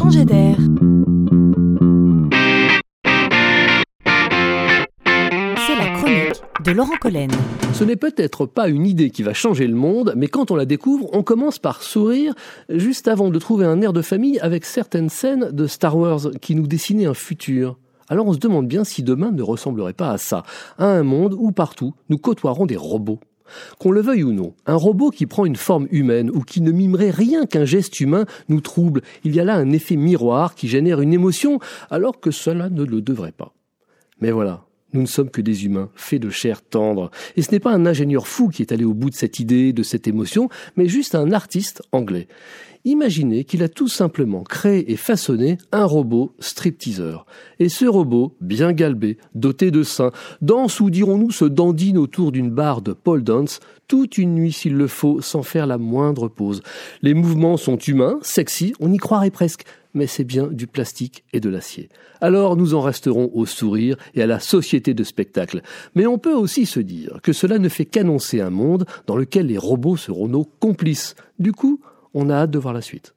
changer d'air. C'est la chronique de Laurent Collen. Ce n'est peut-être pas une idée qui va changer le monde, mais quand on la découvre, on commence par sourire juste avant de trouver un air de famille avec certaines scènes de Star Wars qui nous dessinaient un futur. Alors on se demande bien si demain ne ressemblerait pas à ça, à un monde où partout nous côtoierons des robots. Qu'on le veuille ou non, un robot qui prend une forme humaine ou qui ne mimerait rien qu'un geste humain nous trouble. Il y a là un effet miroir qui génère une émotion alors que cela ne le devrait pas. Mais voilà, nous ne sommes que des humains, faits de chair tendre. Et ce n'est pas un ingénieur fou qui est allé au bout de cette idée, de cette émotion, mais juste un artiste anglais. Imaginez qu'il a tout simplement créé et façonné un robot stripteaseur. Et ce robot, bien galbé, doté de seins, danse ou dirons-nous se dandine autour d'une barre de pole dance toute une nuit s'il le faut, sans faire la moindre pause. Les mouvements sont humains, sexy, on y croirait presque, mais c'est bien du plastique et de l'acier. Alors nous en resterons au sourire et à la société de spectacle. Mais on peut aussi se dire que cela ne fait qu'annoncer un monde dans lequel les robots seront nos complices. Du coup, on a hâte de voir la suite.